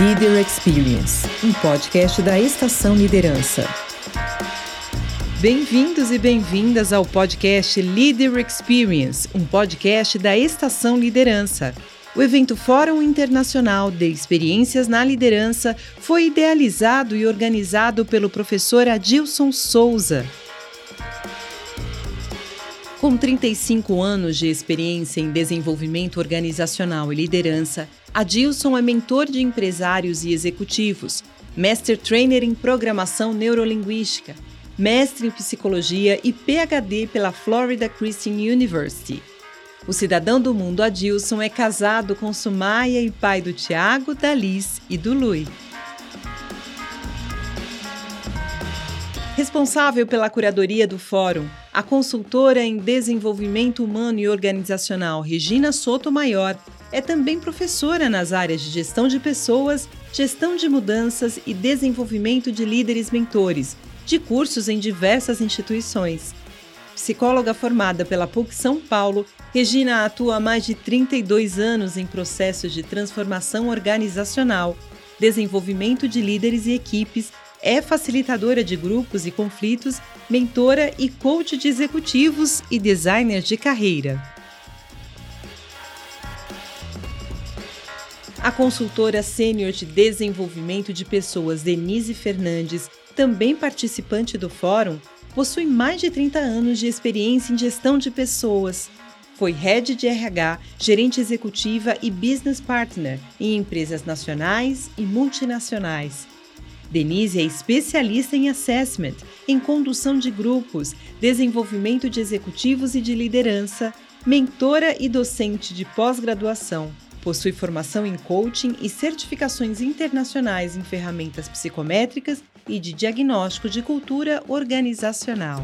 Leader Experience, um podcast da Estação Liderança. Bem-vindos e bem-vindas ao podcast Leader Experience, um podcast da Estação Liderança. O evento Fórum Internacional de Experiências na Liderança foi idealizado e organizado pelo professor Adilson Souza. Com 35 anos de experiência em desenvolvimento organizacional e liderança, Adilson é mentor de empresários e executivos, Master Trainer em Programação Neurolinguística, mestre em Psicologia e PhD pela Florida Christian University. O cidadão do mundo Adilson é casado com Sumaia e pai do Tiago, da Liz e do Lui. Responsável pela curadoria do fórum, a consultora em desenvolvimento humano e organizacional Regina Soto Maior é também professora nas áreas de gestão de pessoas, gestão de mudanças e desenvolvimento de líderes mentores, de cursos em diversas instituições. Psicóloga formada pela PUC São Paulo, Regina atua há mais de 32 anos em processos de transformação organizacional, desenvolvimento de líderes e equipes é facilitadora de grupos e conflitos, mentora e coach de executivos e designer de carreira. A consultora sênior de desenvolvimento de pessoas Denise Fernandes, também participante do fórum, possui mais de 30 anos de experiência em gestão de pessoas. Foi head de RH, gerente executiva e business partner em empresas nacionais e multinacionais Denise é especialista em assessment, em condução de grupos, desenvolvimento de executivos e de liderança, mentora e docente de pós-graduação. Possui formação em coaching e certificações internacionais em ferramentas psicométricas e de diagnóstico de cultura organizacional.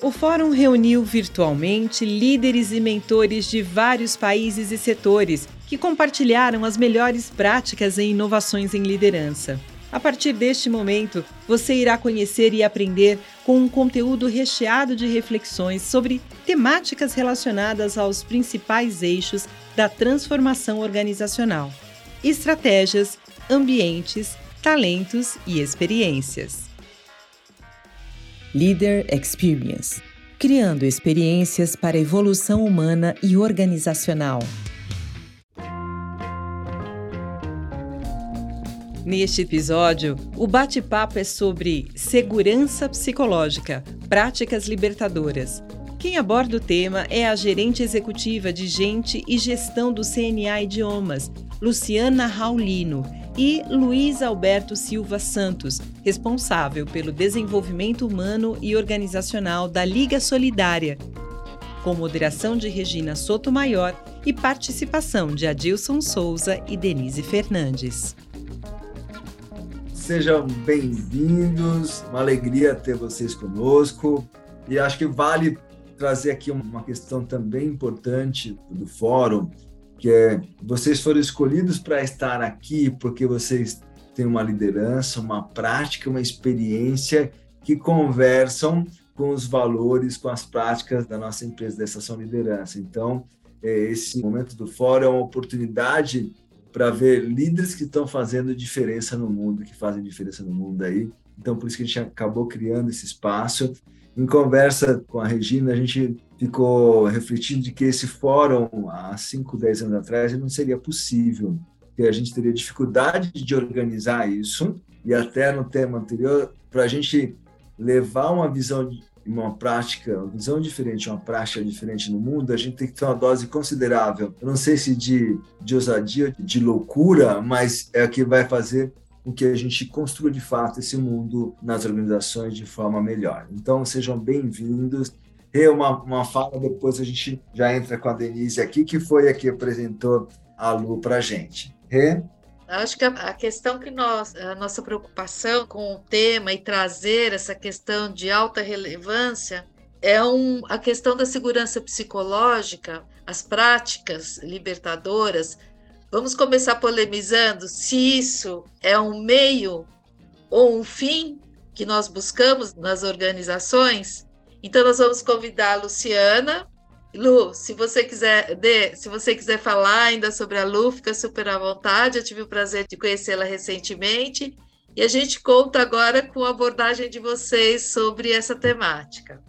O fórum reuniu virtualmente líderes e mentores de vários países e setores que compartilharam as melhores práticas e inovações em liderança. A partir deste momento, você irá conhecer e aprender com um conteúdo recheado de reflexões sobre temáticas relacionadas aos principais eixos da transformação organizacional: estratégias, ambientes, talentos e experiências. Leader Experience criando experiências para evolução humana e organizacional. Neste episódio, o bate-papo é sobre segurança psicológica, práticas libertadoras. Quem aborda o tema é a gerente executiva de Gente e Gestão do CNA Idiomas, Luciana Raulino, e Luiz Alberto Silva Santos, responsável pelo desenvolvimento humano e organizacional da Liga Solidária, com moderação de Regina Sotomayor e participação de Adilson Souza e Denise Fernandes. Sejam bem-vindos, uma alegria ter vocês conosco. E acho que vale trazer aqui uma questão também importante do fórum, que é vocês foram escolhidos para estar aqui porque vocês têm uma liderança, uma prática, uma experiência que conversam com os valores, com as práticas da nossa empresa, da Estação Liderança. Então, é, esse momento do fórum é uma oportunidade para ver líderes que estão fazendo diferença no mundo, que fazem diferença no mundo aí. Então, por isso que a gente acabou criando esse espaço. Em conversa com a Regina, a gente ficou refletindo de que esse fórum, há 5, 10 anos atrás, não seria possível, que a gente teria dificuldade de organizar isso, e até no tema anterior, para a gente levar uma visão uma prática, uma visão diferente, uma prática diferente no mundo, a gente tem que ter uma dose considerável. Eu não sei se de, de ousadia, de loucura, mas é o que vai fazer com que a gente construa de fato esse mundo nas organizações de forma melhor. Então, sejam bem-vindos. E uma, uma fala, depois a gente já entra com a Denise aqui, que foi a que apresentou a Lu para a gente. Rê? Acho que a, questão que nós, a nossa preocupação com o tema e trazer essa questão de alta relevância é um, a questão da segurança psicológica, as práticas libertadoras. Vamos começar polemizando se isso é um meio ou um fim que nós buscamos nas organizações. Então, nós vamos convidar a Luciana, Lu, se você quiser, Dê, se você quiser falar ainda sobre a Lu, fica super à vontade. Eu tive o prazer de conhecê-la recentemente e a gente conta agora com a abordagem de vocês sobre essa temática.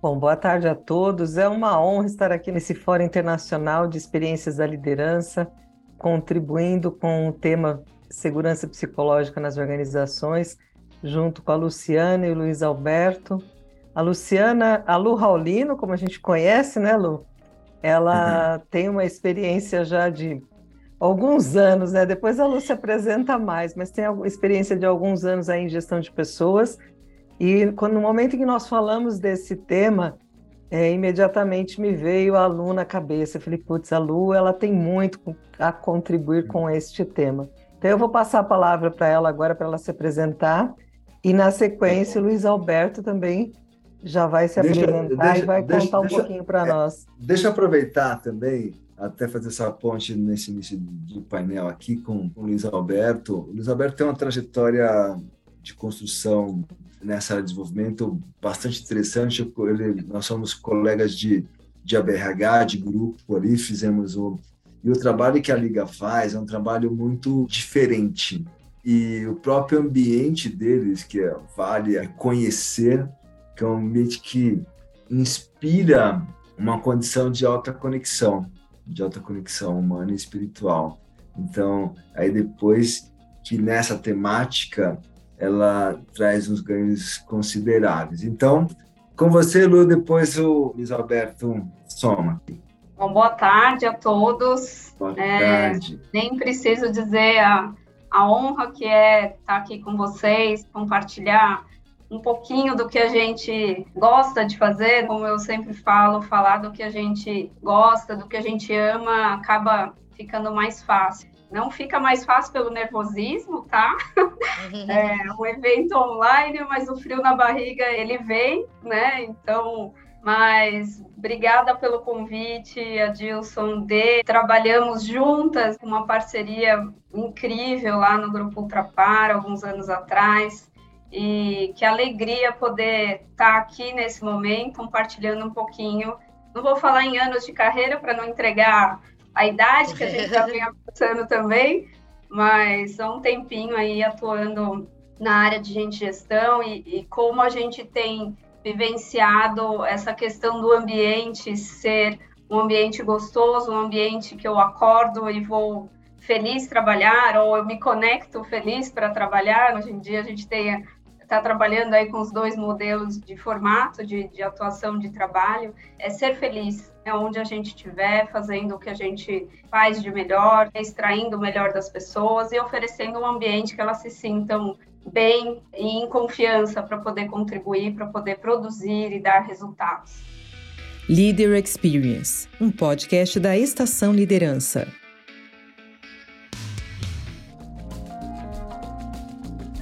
Bom, boa tarde a todos. É uma honra estar aqui nesse Fórum Internacional de Experiências da Liderança, contribuindo com o tema segurança psicológica nas organizações, junto com a Luciana e o Luiz Alberto. A Luciana, a Lu Raulino, como a gente conhece, né, Lu? Ela uhum. tem uma experiência já de alguns anos, né? Depois a Lu se apresenta mais, mas tem experiência de alguns anos aí em gestão de pessoas. E quando, no momento em que nós falamos desse tema, é, imediatamente me veio a Lu na cabeça. Eu falei, putz, a Lu ela tem muito a contribuir com este tema. Então eu vou passar a palavra para ela agora para ela se apresentar e na sequência o Luiz Alberto também já vai se deixa, apresentar deixa, e vai deixa, contar um pouquinho para é, nós. Deixa eu aproveitar também até fazer essa ponte nesse início do painel aqui com o Luiz Alberto. O Luiz Alberto tem uma trajetória de construção nessa área de desenvolvimento bastante interessante. Ele, nós somos colegas de, de ABRH, de grupo ali, fizemos o. E o trabalho que a Liga faz é um trabalho muito diferente. E o próprio ambiente deles, que é, vale a conhecer, que é um ambiente que inspira uma condição de alta conexão, de alta conexão humana e espiritual. Então, aí depois que nessa temática ela traz uns ganhos consideráveis. Então, com você, Lu, depois o Luiz Alberto soma. Bom, boa tarde a todos. Boa é, tarde. Nem preciso dizer a, a honra que é estar aqui com vocês, compartilhar um pouquinho do que a gente gosta de fazer, como eu sempre falo, falar do que a gente gosta, do que a gente ama, acaba ficando mais fácil. Não fica mais fácil pelo nervosismo, tá? É um evento online, mas o frio na barriga ele vem, né? Então, mas obrigada pelo convite, Adilson D. Trabalhamos juntas, uma parceria incrível lá no Grupo Ultrapar, alguns anos atrás. E que alegria poder estar aqui nesse momento, compartilhando um pouquinho. Não vou falar em anos de carreira para não entregar a idade que a gente já vem avançando também, mas há um tempinho aí atuando na área de gente gestão e, e como a gente tem vivenciado essa questão do ambiente ser um ambiente gostoso, um ambiente que eu acordo e vou feliz trabalhar, ou eu me conecto feliz para trabalhar. Hoje em dia a gente tem está trabalhando aí com os dois modelos de formato de, de atuação de trabalho, é ser feliz, é onde a gente estiver, fazendo o que a gente faz de melhor, extraindo o melhor das pessoas e oferecendo um ambiente que elas se sintam bem e em confiança para poder contribuir, para poder produzir e dar resultados. Leader Experience, um podcast da Estação Liderança.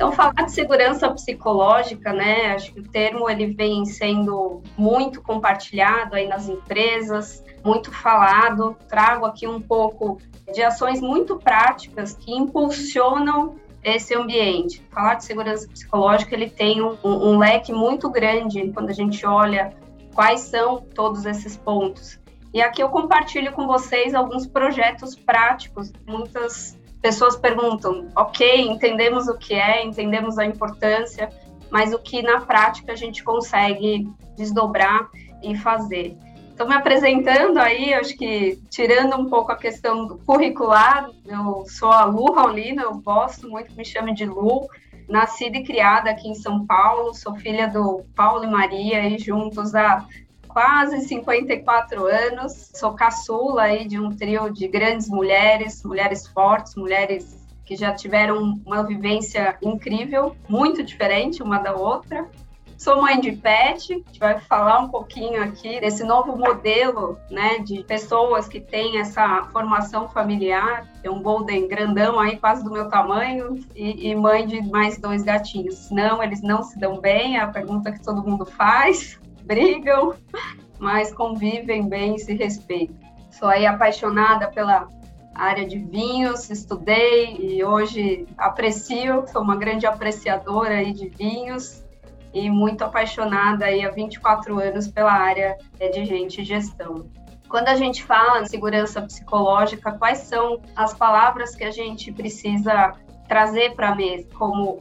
Então, falar de segurança psicológica, né? Acho que o termo ele vem sendo muito compartilhado aí nas empresas, muito falado. Trago aqui um pouco de ações muito práticas que impulsionam esse ambiente. Falar de segurança psicológica ele tem um, um leque muito grande quando a gente olha quais são todos esses pontos. E aqui eu compartilho com vocês alguns projetos práticos, muitas pessoas perguntam, ok, entendemos o que é, entendemos a importância, mas o que na prática a gente consegue desdobrar e fazer. Então, me apresentando aí, acho que tirando um pouco a questão do curricular, eu sou a Lu Raulina, eu gosto muito que me chame de Lu, nascida e criada aqui em São Paulo, sou filha do Paulo e Maria, e juntos há quase 54 anos, sou caçula aí de um trio de grandes mulheres, mulheres fortes, mulheres que já tiveram uma vivência incrível, muito diferente uma da outra. Sou mãe de pet, a gente vai falar um pouquinho aqui desse novo modelo, né, de pessoas que têm essa formação familiar. É um golden grandão aí, quase do meu tamanho, e, e mãe de mais dois gatinhos. Não, eles não se dão bem, é a pergunta que todo mundo faz brigam, mas convivem bem e se respeitam. Sou aí apaixonada pela área de vinhos, estudei e hoje aprecio, sou uma grande apreciadora aí de vinhos e muito apaixonada aí há 24 anos pela área de gente e gestão. Quando a gente fala em segurança psicológica, quais são as palavras que a gente precisa trazer para a mesa como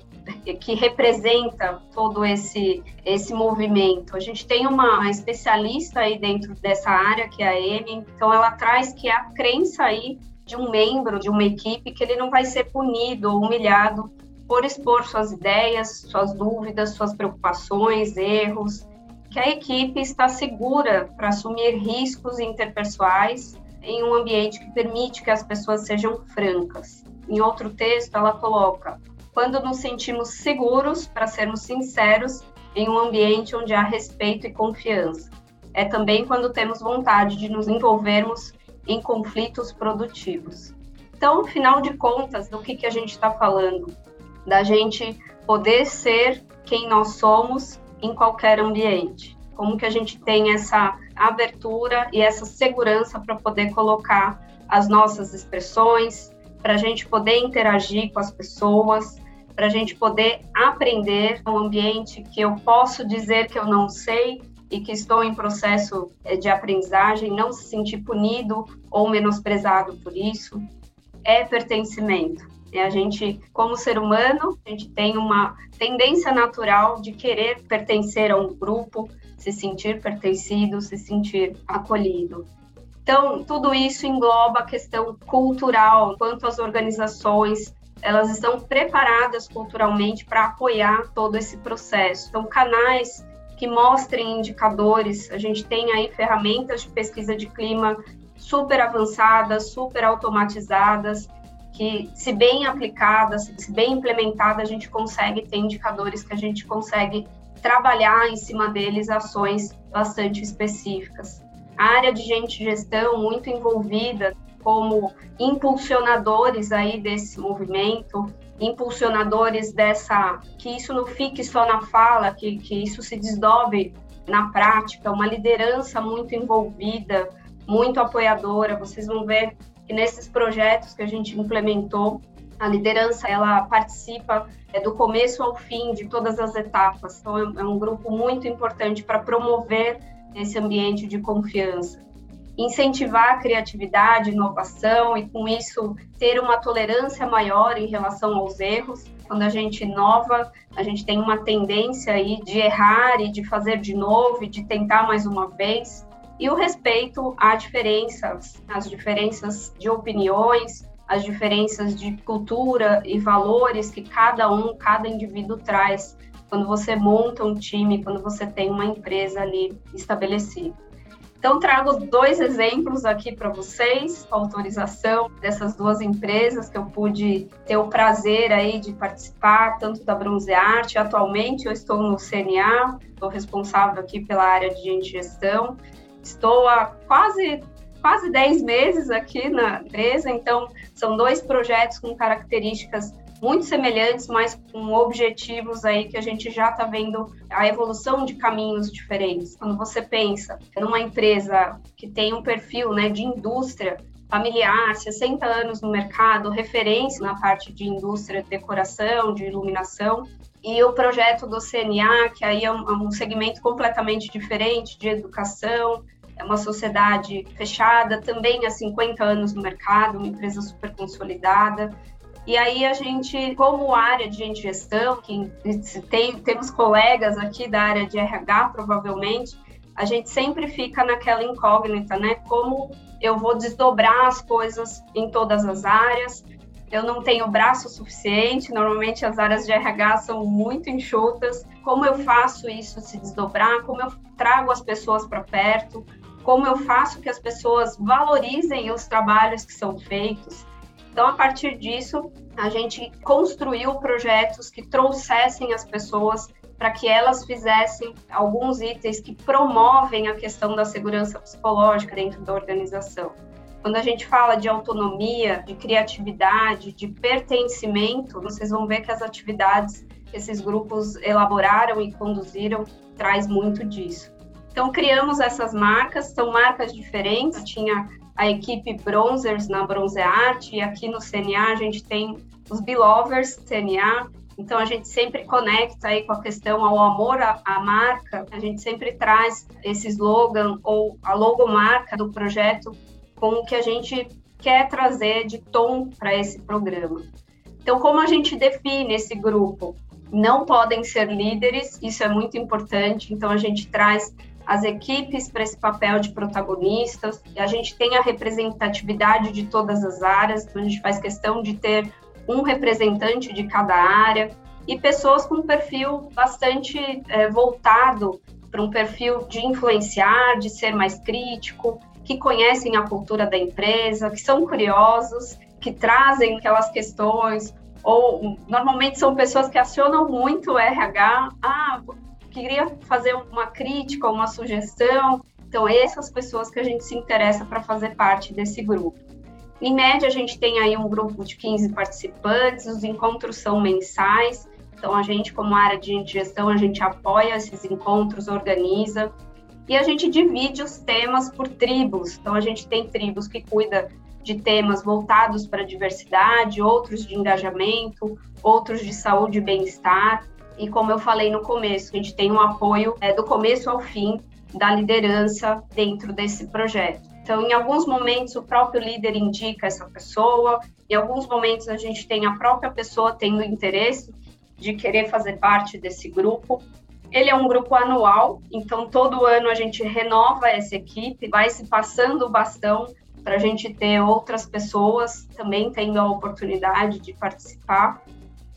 que representa todo esse esse movimento. A gente tem uma especialista aí dentro dessa área que é a Amy, então ela traz que a crença aí de um membro de uma equipe que ele não vai ser punido ou humilhado por expor suas ideias, suas dúvidas, suas preocupações, erros, que a equipe está segura para assumir riscos interpessoais em um ambiente que permite que as pessoas sejam francas. Em outro texto, ela coloca: quando nos sentimos seguros para sermos sinceros em um ambiente onde há respeito e confiança. É também quando temos vontade de nos envolvermos em conflitos produtivos. Então, afinal de contas, do que, que a gente está falando? Da gente poder ser quem nós somos em qualquer ambiente. Como que a gente tem essa abertura e essa segurança para poder colocar as nossas expressões, para a gente poder interagir com as pessoas, para a gente poder aprender um ambiente que eu posso dizer que eu não sei e que estou em processo eh, de aprendizagem, não se sentir punido ou menosprezado por isso, é pertencimento. É a gente, como ser humano, a gente tem uma tendência natural de querer pertencer a um grupo, se sentir pertencido, se sentir acolhido. Então, tudo isso engloba a questão cultural, quanto as organizações elas estão preparadas culturalmente para apoiar todo esse processo. Então, canais que mostrem indicadores, a gente tem aí ferramentas de pesquisa de clima super avançadas, super automatizadas, que, se bem aplicadas, se bem implementadas, a gente consegue ter indicadores que a gente consegue trabalhar em cima deles ações bastante específicas. A área de gente gestão muito envolvida como impulsionadores aí desse movimento, impulsionadores dessa que isso não fique só na fala, que, que isso se desdobre na prática, uma liderança muito envolvida, muito apoiadora. Vocês vão ver que nesses projetos que a gente implementou, a liderança ela participa é, do começo ao fim de todas as etapas. Então é, é um grupo muito importante para promover esse ambiente de confiança incentivar a criatividade, inovação e com isso ter uma tolerância maior em relação aos erros. Quando a gente inova, a gente tem uma tendência aí de errar e de fazer de novo e de tentar mais uma vez. E o respeito a diferenças, as diferenças de opiniões, as diferenças de cultura e valores que cada um, cada indivíduo traz quando você monta um time, quando você tem uma empresa ali estabelecida. Então, trago dois exemplos aqui para vocês, com autorização dessas duas empresas que eu pude ter o prazer aí de participar, tanto da Bronze Arte, atualmente eu estou no CNA, estou responsável aqui pela área de gestão, estou há quase quase 10 meses aqui na empresa, então são dois projetos com características muito semelhantes, mas com objetivos aí que a gente já está vendo a evolução de caminhos diferentes. Quando você pensa numa empresa que tem um perfil né, de indústria familiar, 60 anos no mercado, referência na parte de indústria de decoração, de iluminação, e o projeto do CNA, que aí é um, é segmento completamente diferente de educação, é uma sociedade fechada, também há 50 anos no mercado, uma empresa super consolidada. E aí a gente, como área de gestão, que tem, temos colegas aqui da área de RH, provavelmente, a gente sempre fica naquela incógnita, né? Como eu vou desdobrar as coisas em todas as áreas? Eu não tenho braço suficiente, normalmente as áreas de RH são muito enxutas. Como eu faço isso se desdobrar? Como eu trago as pessoas para perto? Como eu faço que as pessoas valorizem os trabalhos que são feitos? Então, a partir disso, a gente construiu projetos que trouxessem as pessoas para que elas fizessem alguns itens que promovem a questão da segurança psicológica dentro da organização. Quando a gente fala de autonomia, de criatividade, de pertencimento, vocês vão ver que as atividades que esses grupos elaboraram e conduziram traz muito disso. Então criamos essas marcas, são marcas diferentes. Tinha a equipe Bronzers na Bronze Arte, e aqui no CNA a gente tem os Belovers CNA, Então a gente sempre conecta aí com a questão ao amor à, à marca, a gente sempre traz esse slogan ou a logomarca do projeto com o que a gente quer trazer de tom para esse programa. Então, como a gente define esse grupo? Não podem ser líderes, isso é muito importante. Então, a gente traz as equipes para esse papel de protagonistas, a gente tem a representatividade de todas as áreas, então a gente faz questão de ter um representante de cada área e pessoas com um perfil bastante é, voltado para um perfil de influenciar, de ser mais crítico, que conhecem a cultura da empresa, que são curiosos, que trazem aquelas questões, ou normalmente são pessoas que acionam muito o RH, ah, queria fazer uma crítica, uma sugestão. Então, essas pessoas que a gente se interessa para fazer parte desse grupo. Em média, a gente tem aí um grupo de 15 participantes, os encontros são mensais, então a gente, como área de gestão, a gente apoia esses encontros, organiza, e a gente divide os temas por tribos. Então, a gente tem tribos que cuida de temas voltados para a diversidade, outros de engajamento, outros de saúde e bem-estar. E como eu falei no começo, a gente tem um apoio é, do começo ao fim da liderança dentro desse projeto. Então, em alguns momentos, o próprio líder indica essa pessoa, em alguns momentos, a gente tem a própria pessoa tendo interesse de querer fazer parte desse grupo. Ele é um grupo anual, então todo ano a gente renova essa equipe, vai se passando o bastão para a gente ter outras pessoas também tendo a oportunidade de participar.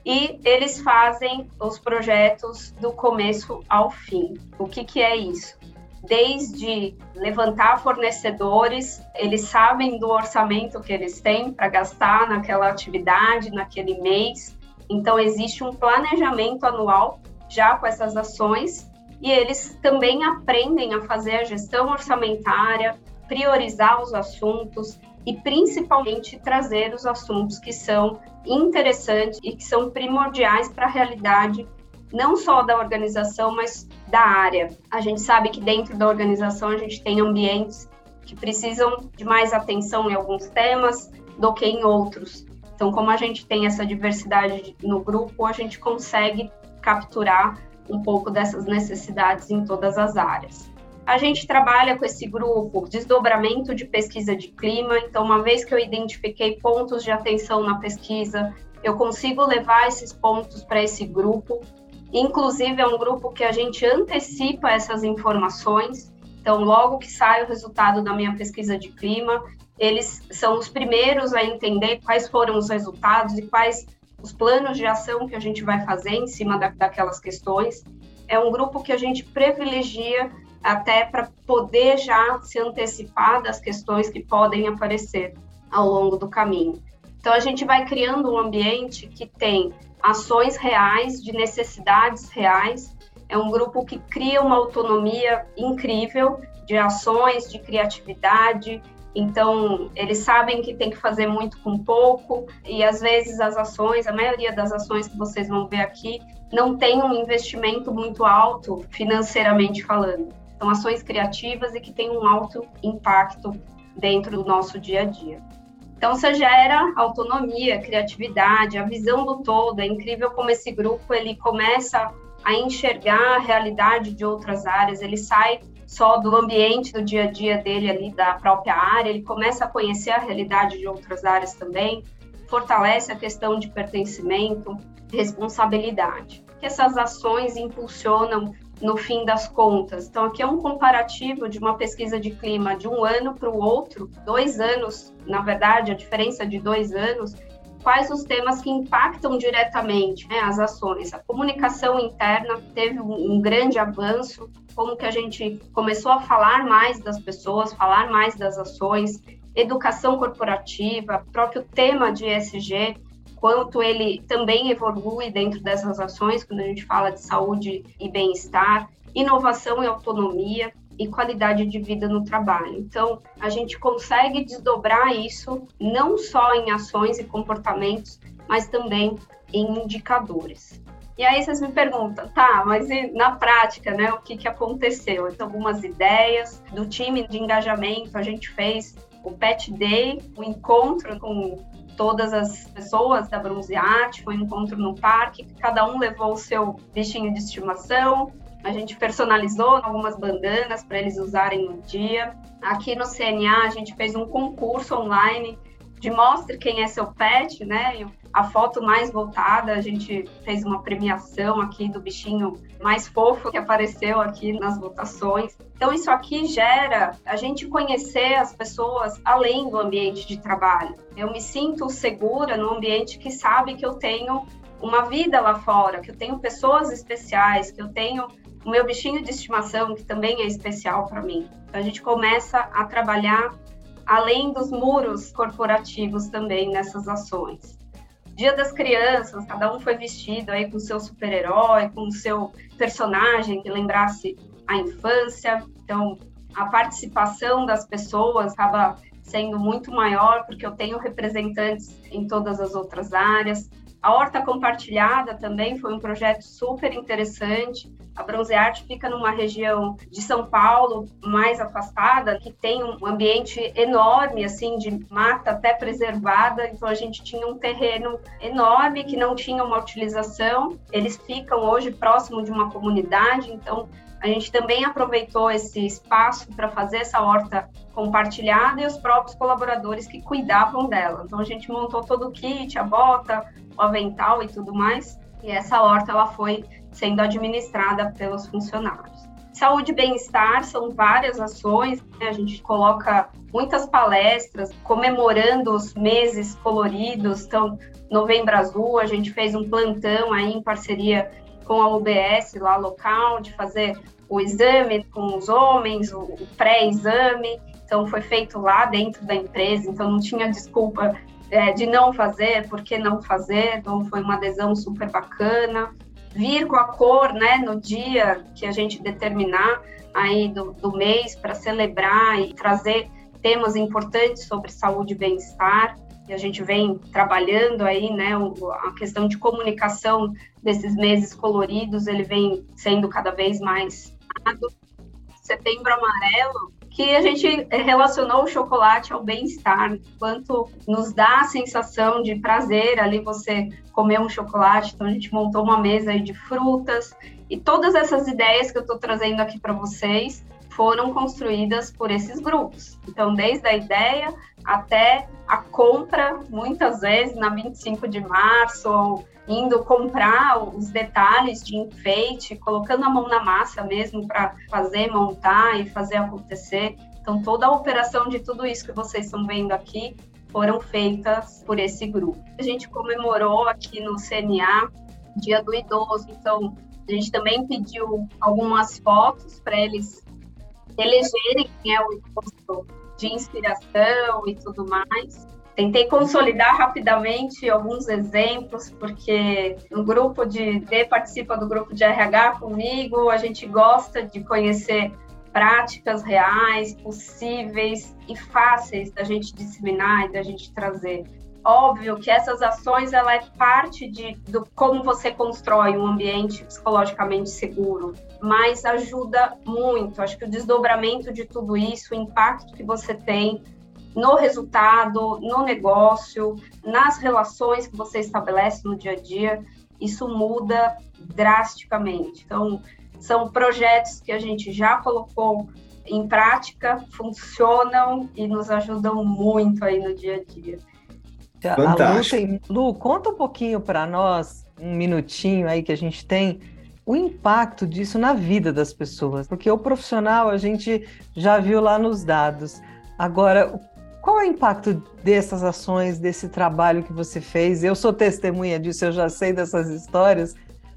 E eles fazem os projetos do começo ao fim. O que, que é isso? Desde levantar fornecedores, eles sabem do orçamento que eles têm para gastar naquela atividade, naquele mês. Então, existe um planejamento anual já com essas ações e eles também aprendem a fazer a gestão orçamentária, priorizar os assuntos e principalmente trazer os assuntos que são interessantes e que são primordiais para a realidade não só da organização, mas da área. A gente sabe que dentro da organização a gente tem ambientes que precisam de mais atenção em alguns temas do que em outros. Então, como a gente tem essa diversidade no grupo, a gente consegue capturar um pouco dessas necessidades em todas as áreas. A gente trabalha com esse grupo desdobramento de pesquisa de clima, então, uma vez que eu identifiquei pontos de atenção na pesquisa, eu consigo levar esses pontos para esse grupo. Inclusive, é um grupo que a gente antecipa essas informações. Então, logo que sai o resultado da minha pesquisa de clima, eles são os primeiros a entender quais foram os resultados e quais os planos de ação que a gente vai fazer em cima da, daquelas questões. É um grupo que a gente privilegia até para poder já se antecipar das questões que podem aparecer ao longo do caminho. Então, a gente vai criando um ambiente que tem ações reais, de necessidades reais. É um grupo que cria uma autonomia incrível de ações, de criatividade, então, eles sabem que tem que fazer muito com pouco, e às vezes as ações, a maioria das ações que vocês vão ver aqui, não tem um investimento muito alto financeiramente falando. São ações criativas e que têm um alto impacto dentro do nosso dia a dia. Então, você gera autonomia, criatividade, a visão do todo. É incrível como esse grupo ele começa a enxergar a realidade de outras áreas, ele sai só do ambiente do dia a dia dele ali, da própria área, ele começa a conhecer a realidade de outras áreas também, fortalece a questão de pertencimento, responsabilidade. Que essas ações impulsionam no fim das contas. Então, aqui é um comparativo de uma pesquisa de clima de um ano para o outro, dois anos, na verdade, a diferença de dois anos, quais os temas que impactam diretamente né, as ações. A comunicação interna teve um, um grande avanço, como que a gente começou a falar mais das pessoas, falar mais das ações, educação corporativa, próprio tema de ESG, quanto ele também evolui dentro dessas ações, quando a gente fala de saúde e bem-estar, inovação e autonomia e qualidade de vida no trabalho. Então, a gente consegue desdobrar isso não só em ações e comportamentos, mas também em indicadores. E aí vocês me perguntam, tá, mas na prática, né, o que, que aconteceu? Então, algumas ideias do time de engajamento, a gente fez o Pet Day, o um encontro com todas as pessoas da Bronze Art, foi um encontro no parque, cada um levou o seu bichinho de estimação, a gente personalizou algumas bandanas para eles usarem no dia. Aqui no CNA, a gente fez um concurso online de mostre quem é seu pet, né? A foto mais voltada, a gente fez uma premiação aqui do bichinho mais fofo que apareceu aqui nas votações. Então, isso aqui gera a gente conhecer as pessoas além do ambiente de trabalho. Eu me sinto segura no ambiente que sabe que eu tenho uma vida lá fora, que eu tenho pessoas especiais, que eu tenho o meu bichinho de estimação, que também é especial para mim. Então, a gente começa a trabalhar além dos muros corporativos também nessas ações. Dia das Crianças, cada um foi vestido aí com seu super-herói, com seu personagem que lembrasse a infância. Então, a participação das pessoas acaba sendo muito maior, porque eu tenho representantes em todas as outras áreas. A horta compartilhada também foi um projeto super interessante. A Bronze Art fica numa região de São Paulo mais afastada, que tem um ambiente enorme, assim, de mata até preservada. Então a gente tinha um terreno enorme que não tinha uma utilização. Eles ficam hoje próximo de uma comunidade, então a gente também aproveitou esse espaço para fazer essa horta compartilhada e os próprios colaboradores que cuidavam dela. Então a gente montou todo o kit, a bota, o avental e tudo mais. E essa horta ela foi sendo administrada pelos funcionários. Saúde e bem-estar são várias ações, né? a gente coloca muitas palestras comemorando os meses coloridos. Então, Novembro Azul, a gente fez um plantão aí em parceria com a UBS lá local, de fazer o exame com os homens, o pré-exame. Então, foi feito lá dentro da empresa, então não tinha desculpa é, de não fazer, por que não fazer? Então foi uma adesão super bacana. Vir com a cor, né, no dia que a gente determinar aí do, do mês para celebrar e trazer temas importantes sobre saúde e bem-estar. E a gente vem trabalhando aí, né, a questão de comunicação desses meses coloridos, ele vem sendo cada vez mais Setembro Amarelo que a gente relacionou o chocolate ao bem-estar, quanto nos dá a sensação de prazer ali você comer um chocolate. Então a gente montou uma mesa de frutas e todas essas ideias que eu estou trazendo aqui para vocês foram construídas por esses grupos. Então, desde a ideia até a compra, muitas vezes na 25 de março, ou indo comprar os detalhes de enfeite, colocando a mão na massa mesmo para fazer, montar e fazer acontecer. Então, toda a operação de tudo isso que vocês estão vendo aqui foram feitas por esse grupo. A gente comemorou aqui no CNA Dia do Idoso, então a gente também pediu algumas fotos para eles elegerem quem é o idoso de inspiração e tudo mais. Tentei consolidar rapidamente alguns exemplos, porque o grupo de D participa do grupo de RH comigo, a gente gosta de conhecer práticas reais, possíveis e fáceis da gente disseminar e da gente trazer. Óbvio que essas ações ela é parte de do como você constrói um ambiente psicologicamente seguro, mas ajuda muito. Acho que o desdobramento de tudo isso, o impacto que você tem no resultado, no negócio, nas relações que você estabelece no dia a dia, isso muda drasticamente. Então, são projetos que a gente já colocou em prática, funcionam e nos ajudam muito aí no dia a dia. Fantástico. A Lu, tem... Lu, conta um pouquinho para nós, um minutinho aí que a gente tem, o impacto disso na vida das pessoas, porque o profissional a gente já viu lá nos dados. Agora, qual é o impacto dessas ações, desse trabalho que você fez? Eu sou testemunha disso, eu já sei dessas histórias,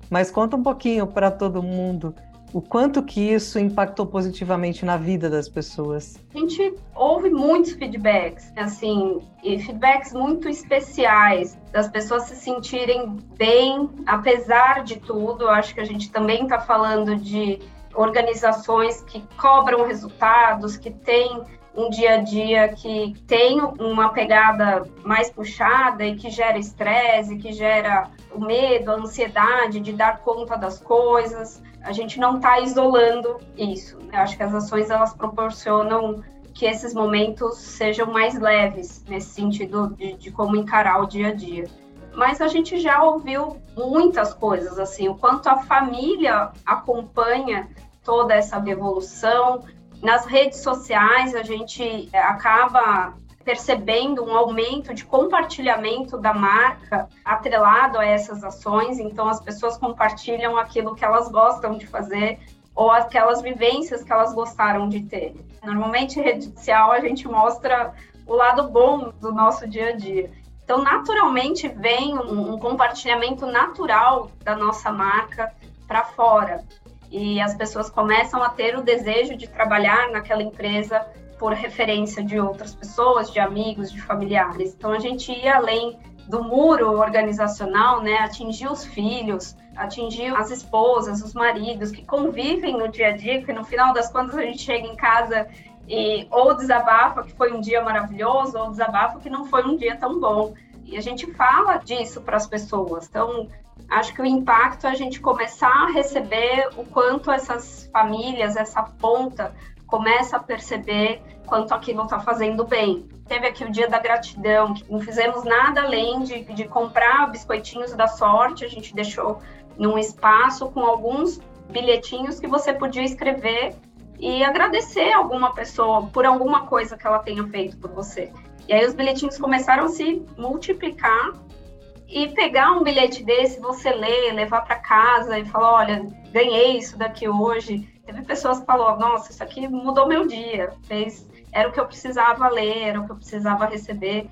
mas conta um pouquinho para todo mundo o quanto que isso impactou positivamente na vida das pessoas. A gente ouve muitos feedbacks, assim, e feedbacks muito especiais, das pessoas se sentirem bem, apesar de tudo. Acho que a gente também está falando de organizações que cobram resultados, que têm um dia a dia que tem uma pegada mais puxada e que gera estresse, que gera o medo, a ansiedade de dar conta das coisas. A gente não está isolando isso. Né? Eu acho que as ações elas proporcionam que esses momentos sejam mais leves, nesse sentido de, de como encarar o dia a dia mas a gente já ouviu muitas coisas, assim, o quanto a família acompanha toda essa evolução. Nas redes sociais, a gente acaba percebendo um aumento de compartilhamento da marca atrelado a essas ações, então as pessoas compartilham aquilo que elas gostam de fazer ou aquelas vivências que elas gostaram de ter. Normalmente, rede social, a gente mostra o lado bom do nosso dia a dia. Então, naturalmente, vem um, um compartilhamento natural da nossa marca para fora. E as pessoas começam a ter o desejo de trabalhar naquela empresa por referência de outras pessoas, de amigos, de familiares. Então, a gente ia além do muro organizacional, né, atingir os filhos, atingir as esposas, os maridos que convivem no dia a dia, que no final das contas a gente chega em casa e ou desabafa que foi um dia maravilhoso, ou desabafa que não foi um dia tão bom. E a gente fala disso para as pessoas. Então, acho que o impacto é a gente começar a receber o quanto essas famílias, essa ponta, começa a perceber quanto aquilo está fazendo bem. Teve aqui o dia da gratidão, que não fizemos nada além de, de comprar biscoitinhos da sorte, a gente deixou num espaço com alguns bilhetinhos que você podia escrever e agradecer alguma pessoa por alguma coisa que ela tenha feito por você. E aí os bilhetinhos começaram a se multiplicar e pegar um bilhete desse, você ler, levar para casa e falar, olha, ganhei isso daqui hoje. Teve pessoas que falaram, nossa, isso aqui mudou meu dia, fez, era o que eu precisava ler, era o que eu precisava receber.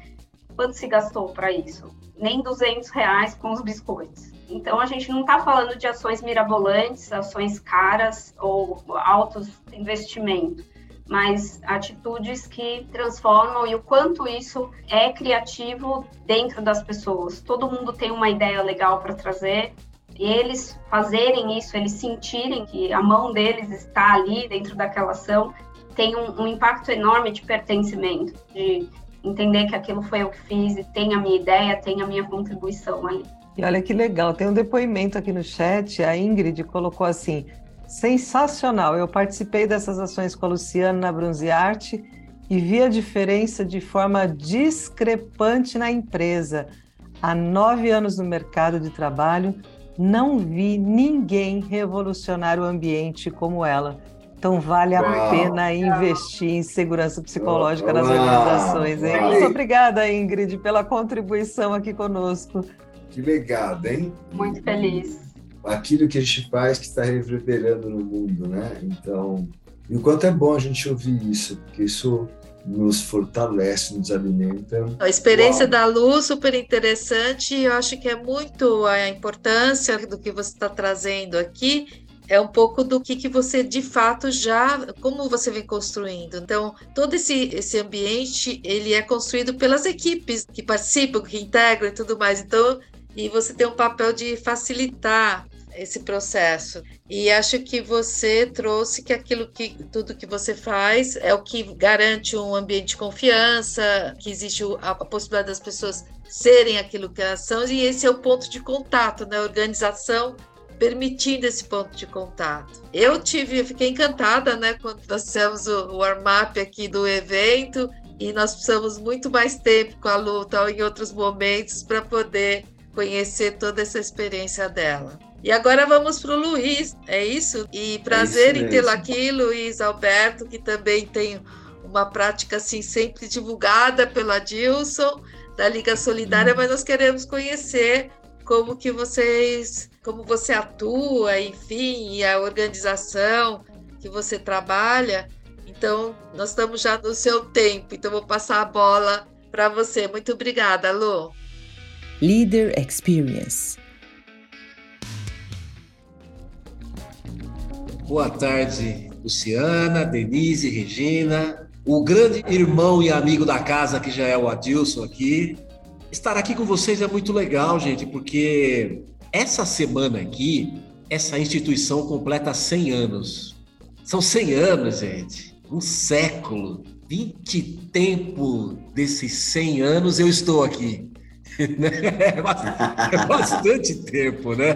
Quanto se gastou para isso? Nem 200 reais com os biscoitos. Então, a gente não está falando de ações mirabolantes, ações caras ou altos investimento, mas atitudes que transformam e o quanto isso é criativo dentro das pessoas. Todo mundo tem uma ideia legal para trazer, eles fazerem isso, eles sentirem que a mão deles está ali dentro daquela ação, tem um, um impacto enorme de pertencimento, de entender que aquilo foi eu que fiz e tem a minha ideia, tem a minha contribuição ali. E olha que legal, tem um depoimento aqui no chat, a Ingrid colocou assim: sensacional, eu participei dessas ações com a Luciana na Bronze Arte e vi a diferença de forma discrepante na empresa. Há nove anos no mercado de trabalho, não vi ninguém revolucionar o ambiente como ela. Então vale a Uau. pena investir em segurança psicológica Uau. nas organizações. Hein? Muito obrigada, Ingrid, pela contribuição aqui conosco. Que legado, hein? Muito feliz. Aquilo que a gente faz que está reverberando no mundo, né? Então, e o quanto é bom a gente ouvir isso, porque isso nos fortalece, nos alimenta. A experiência Uau. da Lu super interessante. Eu acho que é muito a importância do que você está trazendo aqui é um pouco do que, que você de fato já, como você vem construindo. Então, todo esse, esse ambiente, ele é construído pelas equipes que participam, que integram e tudo mais. Então, e você tem um papel de facilitar esse processo. E acho que você trouxe que aquilo que tudo que você faz é o que garante um ambiente de confiança, que existe a, possibilidade das pessoas serem aquilo que elas são, e esse é o ponto de contato, né? Organização permitindo esse ponto de contato. Eu tive, eu fiquei encantada, né, quando nós fizemos o warm-up aqui do evento e nós precisamos muito mais tempo com a luta em outros momentos para poder conhecer toda essa experiência dela. E agora vamos para o Luiz, é isso? E prazer é em tê-lo aqui, Luiz Alberto, que também tem uma prática assim sempre divulgada pela Dilson da Liga Solidária, hum. mas nós queremos conhecer como que vocês, como você atua, enfim, e a organização que você trabalha. Então, nós estamos já no seu tempo, então vou passar a bola para você. Muito obrigada, Lu. Leader Experience. Boa tarde, Luciana, Denise, Regina, o grande irmão e amigo da casa que já é o Adilson aqui, Estar aqui com vocês é muito legal, gente, porque essa semana aqui, essa instituição completa 100 anos. São 100 anos, gente. Um século. 20 tempo desses 100 anos eu estou aqui. É bastante tempo, né?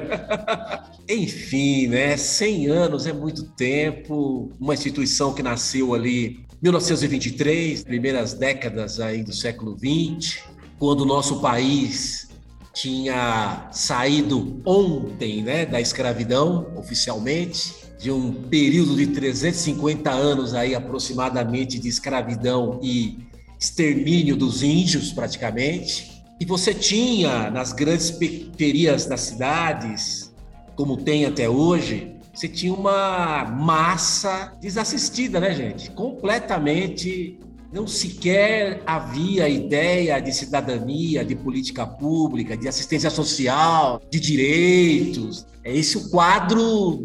Enfim, né? 100 anos é muito tempo. Uma instituição que nasceu ali 1923, primeiras décadas aí do século 20, quando o nosso país tinha saído ontem né, da escravidão, oficialmente, de um período de 350 anos aí aproximadamente de escravidão e extermínio dos índios, praticamente. E você tinha nas grandes periferias das cidades, como tem até hoje, você tinha uma massa desassistida, né, gente? Completamente não sequer havia ideia de cidadania, de política pública, de assistência social, de direitos. É esse o quadro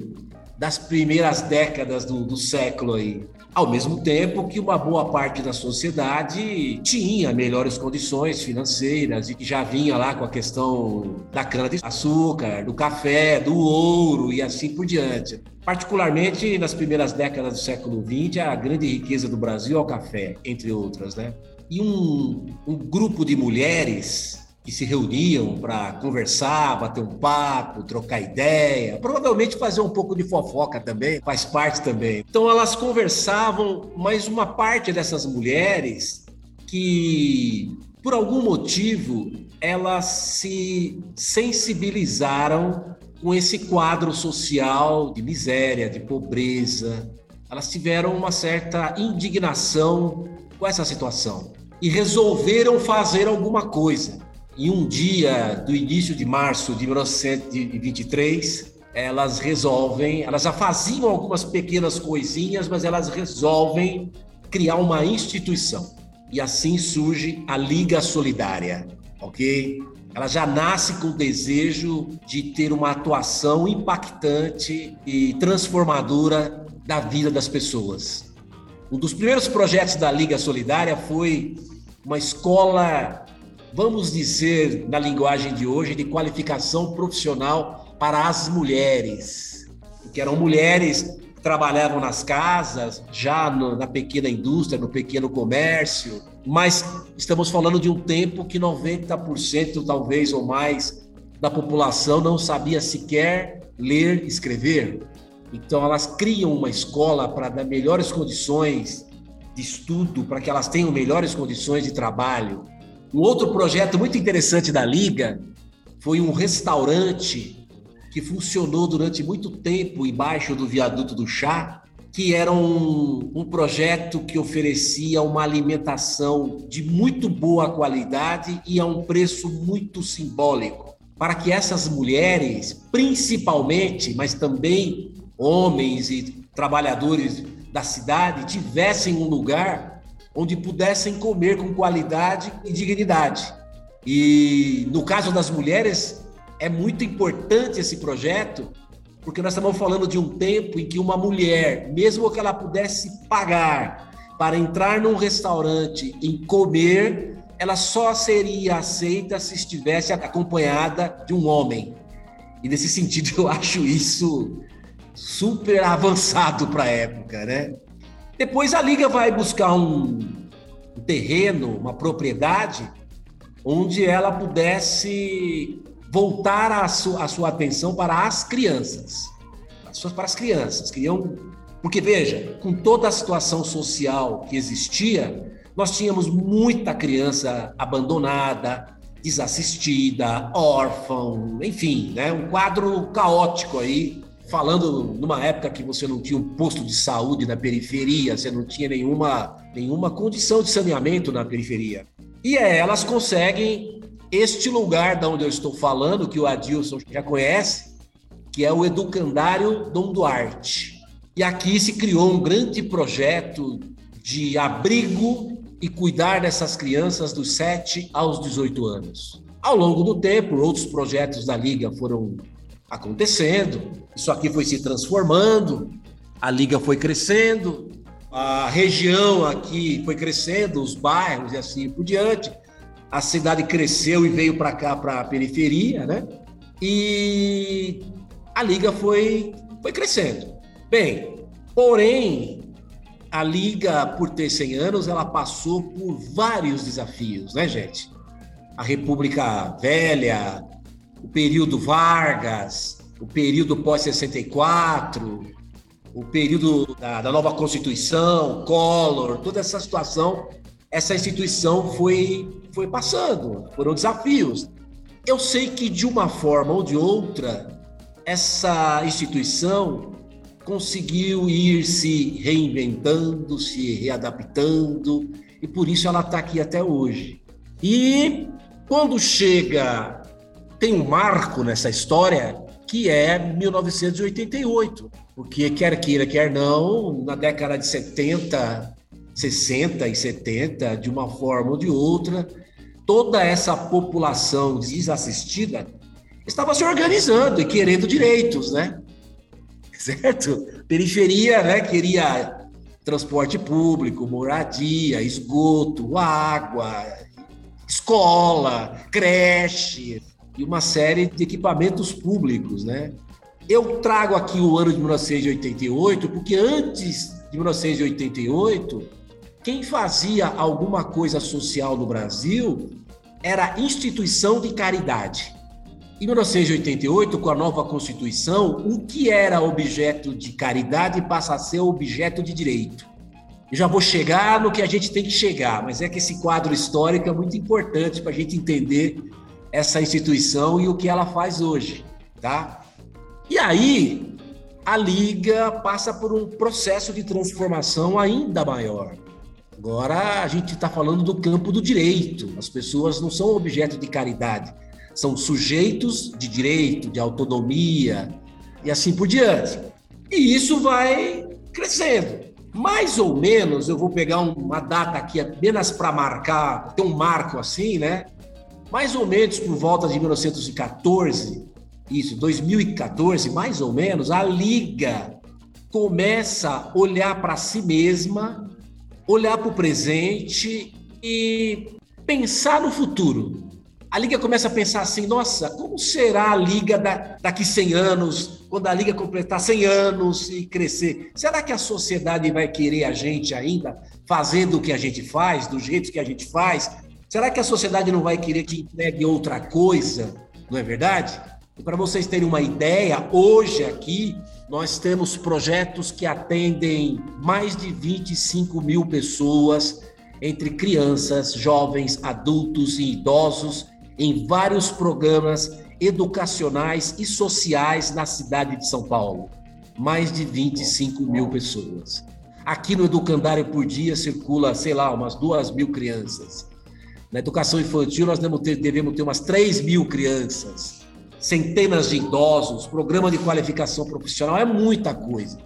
das primeiras décadas do, do século aí. Ao mesmo tempo que uma boa parte da sociedade tinha melhores condições financeiras e que já vinha lá com a questão da cana-de-açúcar, do café, do ouro e assim por diante. Particularmente nas primeiras décadas do século XX, a grande riqueza do Brasil é o café, entre outras, né? E um, um grupo de mulheres que se reuniam para conversar, bater um papo, trocar ideia, provavelmente fazer um pouco de fofoca também, faz parte também. Então elas conversavam, mas uma parte dessas mulheres que, por algum motivo, elas se sensibilizaram com esse quadro social de miséria, de pobreza. Elas tiveram uma certa indignação com essa situação e resolveram fazer alguma coisa em um dia do início de março de 1923, elas resolvem, elas já faziam algumas pequenas coisinhas, mas elas resolvem criar uma instituição. E assim surge a Liga Solidária, ok? Ela já nasce com o desejo de ter uma atuação impactante e transformadora da vida das pessoas. Um dos primeiros projetos da Liga Solidária foi uma escola vamos dizer, na linguagem de hoje, de qualificação profissional para as mulheres, que eram mulheres que trabalhavam nas casas, já no, na pequena indústria, no pequeno comércio, mas estamos falando de um tempo que 90% talvez ou mais da população não sabia sequer ler escrever. Então elas criam uma escola para dar melhores condições de estudo, para que elas tenham melhores condições de trabalho, um outro projeto muito interessante da Liga foi um restaurante que funcionou durante muito tempo embaixo do viaduto do chá, que era um, um projeto que oferecia uma alimentação de muito boa qualidade e a um preço muito simbólico, para que essas mulheres, principalmente, mas também homens e trabalhadores da cidade, tivessem um lugar onde pudessem comer com qualidade e dignidade. E no caso das mulheres, é muito importante esse projeto, porque nós estamos falando de um tempo em que uma mulher, mesmo que ela pudesse pagar para entrar num restaurante e comer, ela só seria aceita se estivesse acompanhada de um homem. E nesse sentido, eu acho isso super avançado para a época, né? Depois a liga vai buscar um, um terreno, uma propriedade, onde ela pudesse voltar a, su, a sua atenção para as crianças, para as crianças. Queriam, porque veja, com toda a situação social que existia, nós tínhamos muita criança abandonada, desassistida, órfã, enfim, né? um quadro caótico aí falando numa época que você não tinha um posto de saúde na periferia, você não tinha nenhuma, nenhuma condição de saneamento na periferia. E é, elas conseguem este lugar da onde eu estou falando, que o Adilson já conhece, que é o Educandário Dom Duarte. E aqui se criou um grande projeto de abrigo e cuidar dessas crianças dos 7 aos 18 anos. Ao longo do tempo, outros projetos da Liga foram acontecendo. Isso aqui foi se transformando, a liga foi crescendo, a região aqui foi crescendo, os bairros e assim por diante. A cidade cresceu e veio para cá, para a periferia, né? E a liga foi, foi crescendo. Bem, porém, a liga, por ter 100 anos, ela passou por vários desafios, né, gente? A República Velha, o período Vargas, o período pós-64, o período da, da nova Constituição, Collor, toda essa situação, essa instituição foi, foi passando, foram desafios. Eu sei que de uma forma ou de outra, essa instituição conseguiu ir se reinventando, se readaptando, e por isso ela está aqui até hoje. E quando chega, tem um marco nessa história que é 1988, porque quer queira, quer não, na década de 70, 60 e 70, de uma forma ou de outra, toda essa população desassistida estava se organizando e querendo direitos, né? Certo? Periferia, né? Queria transporte público, moradia, esgoto, água, escola, creche e uma série de equipamentos públicos, né? Eu trago aqui o ano de 1988 porque antes de 1988, quem fazia alguma coisa social no Brasil era instituição de caridade. Em 1988, com a nova Constituição, o que era objeto de caridade passa a ser objeto de direito. Eu já vou chegar no que a gente tem que chegar, mas é que esse quadro histórico é muito importante para a gente entender essa instituição e o que ela faz hoje, tá? E aí, a Liga passa por um processo de transformação ainda maior. Agora a gente está falando do campo do direito. As pessoas não são objeto de caridade, são sujeitos de direito, de autonomia e assim por diante. E isso vai crescendo. Mais ou menos, eu vou pegar uma data aqui apenas para marcar, ter um marco assim, né? Mais ou menos por volta de 1914, isso, 2014, mais ou menos, a Liga começa a olhar para si mesma, olhar para o presente e pensar no futuro a liga começa a pensar assim: nossa, como será a liga da, daqui 100 anos, quando a liga completar 100 anos e crescer? Será que a sociedade vai querer a gente ainda fazendo o que a gente faz, do jeito que a gente faz? Será que a sociedade não vai querer que entregue outra coisa? Não é verdade? Para vocês terem uma ideia, hoje aqui nós temos projetos que atendem mais de 25 mil pessoas, entre crianças, jovens, adultos e idosos em vários programas educacionais e sociais na cidade de São Paulo. Mais de 25 mil pessoas. Aqui no Educandário por dia circula, sei lá, umas duas mil crianças. Na educação infantil, nós devemos ter, devemos ter umas 3 mil crianças, centenas de idosos, programa de qualificação profissional, é muita coisa.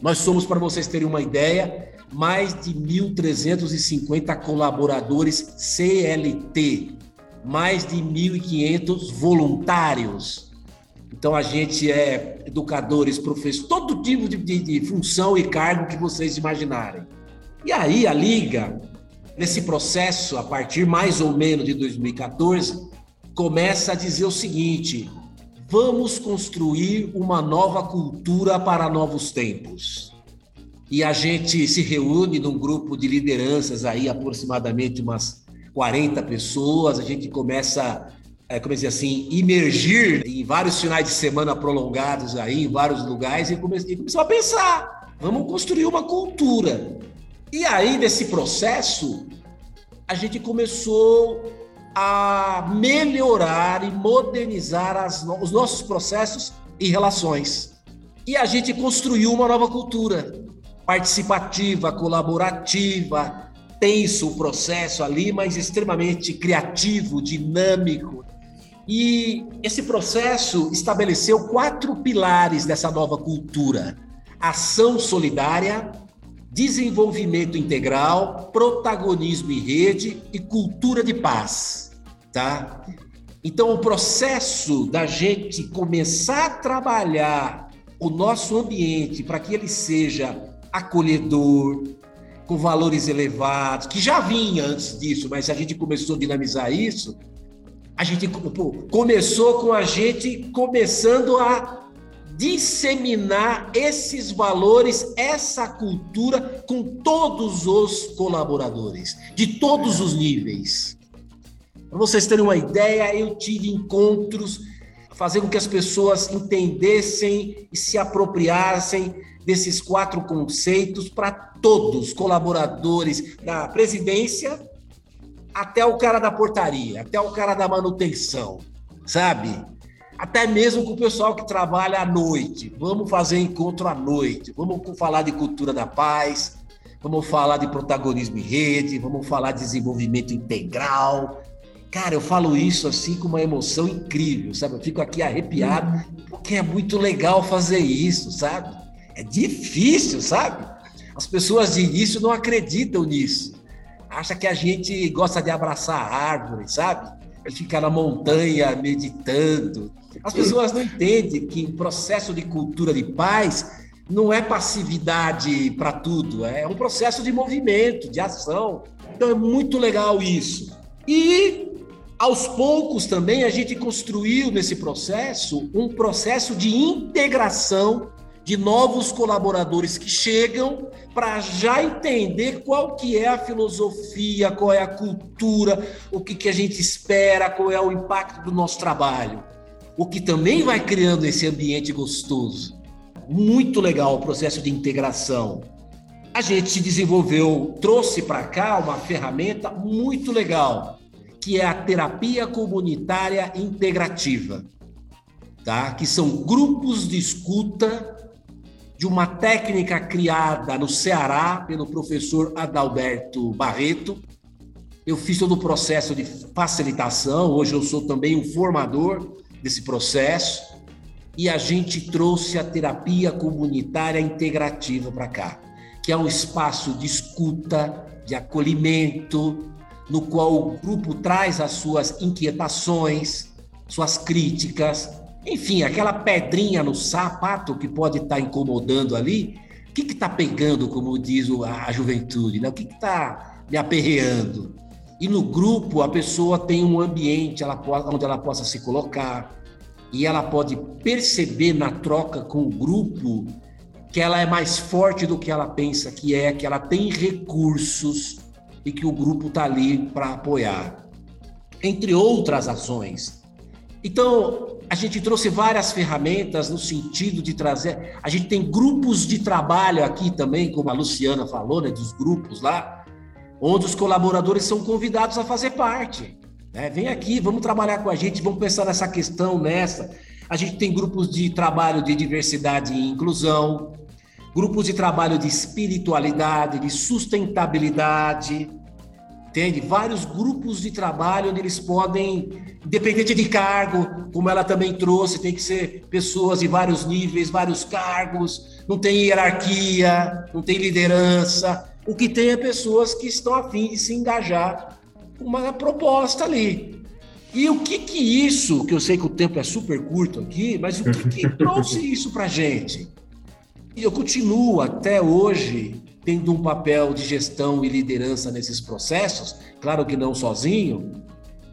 Nós somos, para vocês terem uma ideia, mais de 1.350 colaboradores CLT, mais de 1.500 voluntários. Então, a gente é educadores, professores, todo tipo de, de, de, função e cargo que vocês imaginarem. E aí, a Liga, nesse processo, a partir mais ou menos de 2014, começa a dizer o seguinte: vamos construir uma nova cultura para novos tempos. E a gente se reúne num grupo de lideranças aí, aproximadamente umas 40 pessoas, a gente começa, é, como dizer assim, imergir em vários finais de semana prolongados aí, em vários lugares, e, e começou a pensar, vamos construir uma cultura. E aí, nesse processo, a gente começou a melhorar e modernizar as, os nossos processos e relações. E a gente construiu uma nova cultura participativa, colaborativa, tenso o processo ali, mas extremamente criativo, dinâmico. E esse processo estabeleceu quatro pilares dessa nova cultura: ação solidária, desenvolvimento integral, protagonismo em rede e cultura de paz, tá? Então, o processo da gente começar a trabalhar o nosso ambiente para que ele seja acolhedor, com valores elevados, que já vinha antes disso, mas a gente começou a dinamizar isso. A gente pô, começou com a gente começando a disseminar esses valores, essa cultura com todos os colaboradores, de todos os níveis. Para vocês terem uma ideia, eu tive encontros fazer com que as pessoas entendessem e se apropriassem desses quatro conceitos para todos, colaboradores da presidência, até o cara da portaria, até o cara da manutenção, sabe? Até mesmo com o pessoal que trabalha à noite. Vamos fazer encontro à noite, vamos falar de cultura da paz, vamos falar de protagonismo em rede, vamos falar de desenvolvimento integral, Cara, eu falo isso assim com uma emoção incrível, sabe? Eu fico aqui arrepiado, porque é muito legal fazer isso, sabe? É difícil, sabe? As pessoas de início não acreditam nisso. Acha que a gente gosta de abraçar a árvore, sabe? E ficar na montanha meditando. As pessoas não entendem que o processo de cultura de paz não é passividade para tudo, é um processo de movimento, de ação. Então é muito legal isso. E aos poucos também a gente construiu nesse processo um processo de integração de novos colaboradores que chegam para já entender qual que é a filosofia, qual é a cultura, o que, que a gente espera, qual é o impacto do nosso trabalho. O que também vai criando esse ambiente gostoso. Muito legal o processo de integração. A gente desenvolveu, trouxe para cá uma ferramenta muito legal, que é a terapia comunitária integrativa, tá? Que são grupos de escuta de uma técnica criada no Ceará pelo professor Adalberto Barreto. Eu fiz todo o processo de facilitação, hoje eu sou também um formador desse processo, e a gente trouxe a terapia comunitária integrativa para cá, que é um espaço de escuta, de acolhimento, no qual o grupo traz as suas inquietações, suas críticas, enfim, aquela pedrinha no sapato que pode estar tá incomodando ali. O que está pegando, como diz a juventude? Né? O que está me aperreando? E no grupo, a pessoa tem um ambiente ela, onde ela possa se colocar e ela pode perceber na troca com o grupo que ela é mais forte do que ela pensa que é, que ela tem recursos e que o grupo está ali para apoiar, entre outras ações. Então, a gente trouxe várias ferramentas no sentido de trazer. A gente tem grupos de trabalho aqui também, como a Luciana falou, né, dos grupos lá, onde os colaboradores são convidados a fazer parte. Né? Vem aqui, vamos trabalhar com a gente, vamos pensar nessa questão, nessa. A gente tem grupos de trabalho de diversidade e inclusão, grupos de trabalho de espiritualidade, de sustentabilidade, entende? Vários grupos de trabalho onde eles podem, independente de cargo, como ela também trouxe, tem que ser pessoas de vários níveis, vários cargos, não tem hierarquia, não tem liderança. O que tem é pessoas que estão a fim de se engajar uma proposta ali. E o que que isso, que eu sei que o tempo é super curto aqui, mas o que, que trouxe isso para gente? E eu continuo até hoje tendo um papel de gestão e liderança nesses processos, claro que não sozinho,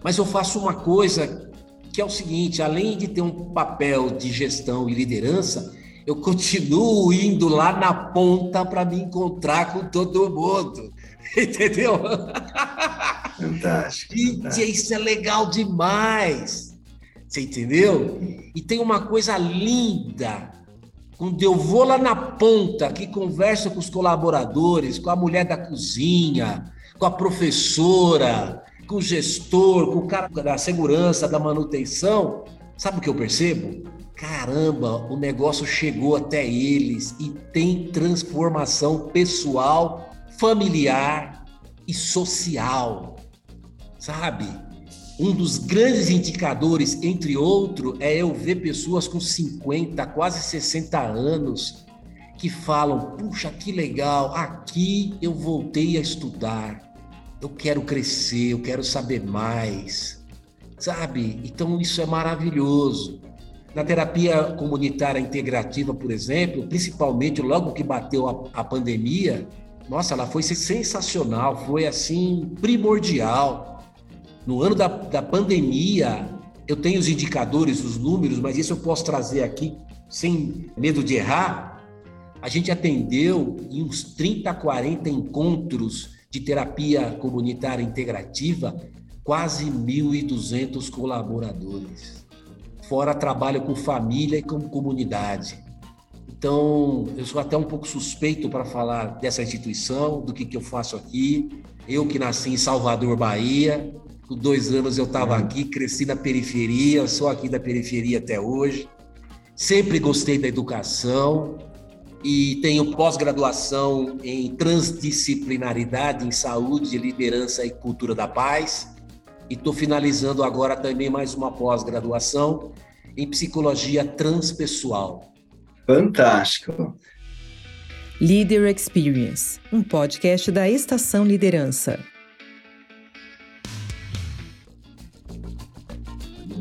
mas eu faço uma coisa que é o seguinte: além de ter um papel de gestão e liderança, eu continuo indo lá na ponta para me encontrar com todo mundo. Entendeu? Fantástico. Gente, isso é legal demais. Você entendeu? E tem uma coisa linda quando eu vou lá na ponta, que converso com os colaboradores, com a mulher da cozinha, com a professora, com o gestor, com o cara da segurança, da manutenção, sabe o que eu percebo? Caramba, o negócio chegou até eles e tem transformação pessoal, familiar e social, sabe? Um dos grandes indicadores, entre outros, é eu ver pessoas com 50, quase 60 anos que falam: puxa, que legal, aqui eu voltei a estudar, eu quero crescer, eu quero saber mais, sabe? Então isso é maravilhoso. Na terapia comunitária integrativa, por exemplo, principalmente logo que bateu a, a pandemia, nossa, ela foi sensacional, foi assim primordial no ano da, da pandemia, eu tenho os indicadores, os números, mas isso eu posso trazer aqui sem medo de errar. A gente atendeu em uns 30, 40 encontros de terapia comunitária integrativa, quase 1.200 colaboradores. fora trabalho com família e com comunidade. Então, eu sou até um pouco suspeito para falar dessa instituição, do que, que eu faço aqui. Eu que nasci em Salvador, Bahia, com dois anos eu estava aqui, cresci na periferia, sou aqui da periferia até hoje. Sempre gostei da educação e tenho pós-graduação em transdisciplinaridade em saúde, liderança e cultura da paz. E estou finalizando agora também mais uma pós-graduação em psicologia transpessoal. Fantástico. Leader Experience, um podcast da Estação Liderança.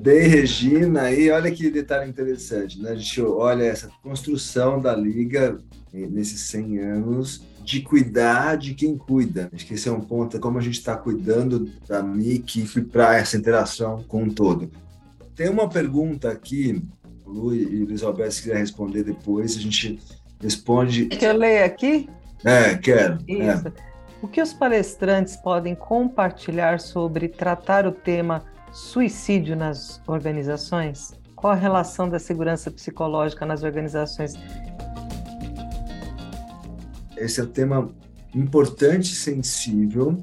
Bem, Regina, e olha que detalhe interessante, né? A gente olha essa construção da liga nesses 100 anos de cuidar de quem cuida. Acho que esse é um ponto, como a gente está cuidando da MIC para essa interação com o todo. Tem uma pergunta aqui, Lu e Luiz Alberto, se quiser responder depois, a gente responde. Quer eu ler aqui? É, quero. É. Isso. É. O que os palestrantes podem compartilhar sobre tratar o tema suicídio nas organizações? Qual a relação da segurança psicológica nas organizações? Esse é um tema importante, sensível,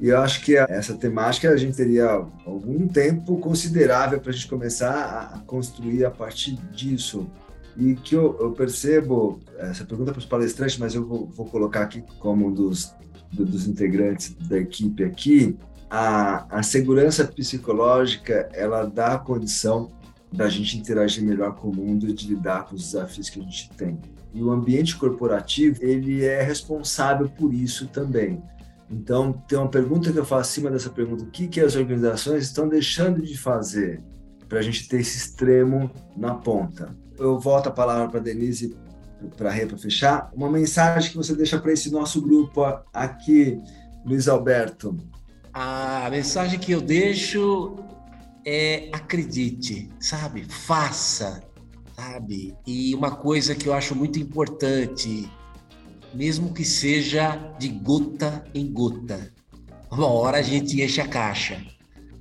e eu acho que essa temática a gente teria algum tempo considerável para a gente começar a construir a partir disso. E que eu, eu percebo, essa pergunta para os palestrantes, mas eu vou, vou colocar aqui como um dos, dos integrantes da equipe aqui, a, a segurança psicológica ela dá a condição da gente interagir melhor com o mundo e de lidar com os desafios que a gente tem. E o ambiente corporativo ele é responsável por isso também. Então, tem uma pergunta que eu faço acima dessa pergunta: o que, que as organizações estão deixando de fazer para a gente ter esse extremo na ponta? Eu volto a palavra para Denise para para fechar. Uma mensagem que você deixa para esse nosso grupo aqui, Luiz Alberto. A mensagem que eu deixo é acredite, sabe? Faça, sabe? E uma coisa que eu acho muito importante, mesmo que seja de gota em gota, uma hora a gente enche a caixa.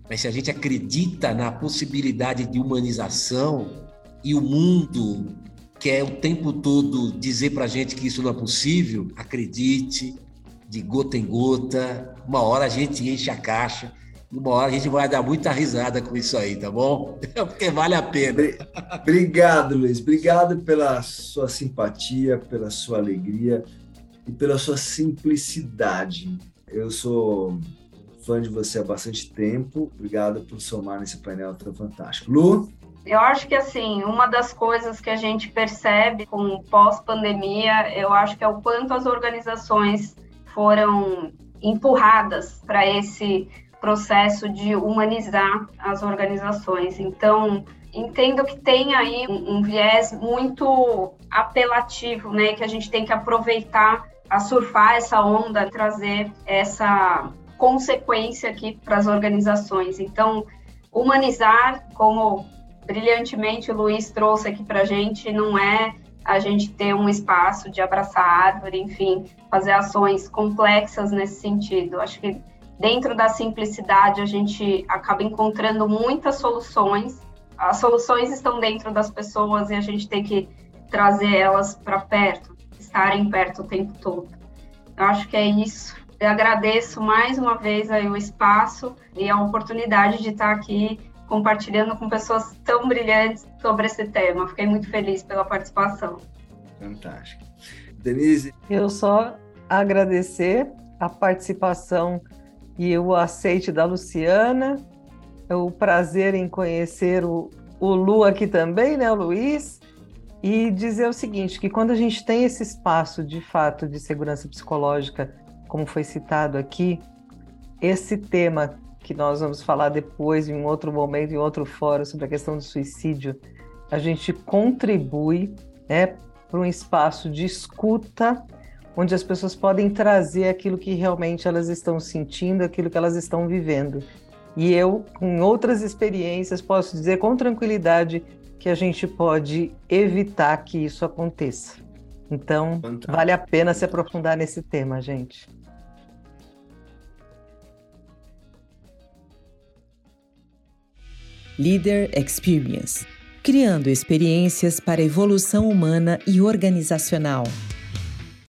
Mas se a gente acredita na possibilidade de humanização e o mundo quer o tempo todo dizer para a gente que isso não é possível, acredite, de gota em gota. Uma hora a gente enche a caixa. Uma hora a gente vai dar muita risada com isso aí, tá bom? Porque vale a pena. Obrigado, Luiz. Obrigado pela sua simpatia, pela sua alegria e pela sua simplicidade. Eu sou fã de você há bastante tempo. Obrigado por somar nesse painel tão fantástico. Lu? Eu acho que assim, uma das coisas que a gente percebe com pós-pandemia, eu acho que é o quanto as organizações foram empurradas para esse processo de humanizar as organizações. Então, entendo que tem aí um, um, viés muito apelativo, né, que a gente tem que aproveitar a surfar essa onda, trazer essa consequência aqui para as organizações. Então, humanizar, como brilhantemente o Luiz trouxe aqui para a gente, não é a gente ter um espaço de abraçar árvore, enfim, fazer ações complexas nesse sentido. Acho que dentro da simplicidade a gente acaba encontrando muitas soluções. As soluções estão dentro das pessoas e a gente tem que trazer elas para perto, estarem perto o tempo todo. Eu acho que é isso. Eu agradeço mais uma vez aí o espaço e a oportunidade de estar aqui compartilhando com pessoas tão brilhantes sobre esse tema. Fiquei muito feliz pela participação. Fantástico. Denise? Eu só agradecer a participação e o aceite da Luciana, o prazer em conhecer o, o Lu aqui também, né, o Luiz, e dizer o seguinte, que quando a gente tem esse espaço de fato de segurança psicológica, como foi citado aqui, esse tema que nós vamos falar depois, em outro momento, em outro fórum, sobre a questão do suicídio, a gente contribui né, para um espaço de escuta, onde as pessoas podem trazer aquilo que realmente elas estão sentindo, aquilo que elas estão vivendo. E eu, com outras experiências, posso dizer com tranquilidade que a gente pode evitar que isso aconteça. Então, Fantástico. vale a pena se aprofundar nesse tema, gente. Leader Experience criando experiências para evolução humana e organizacional.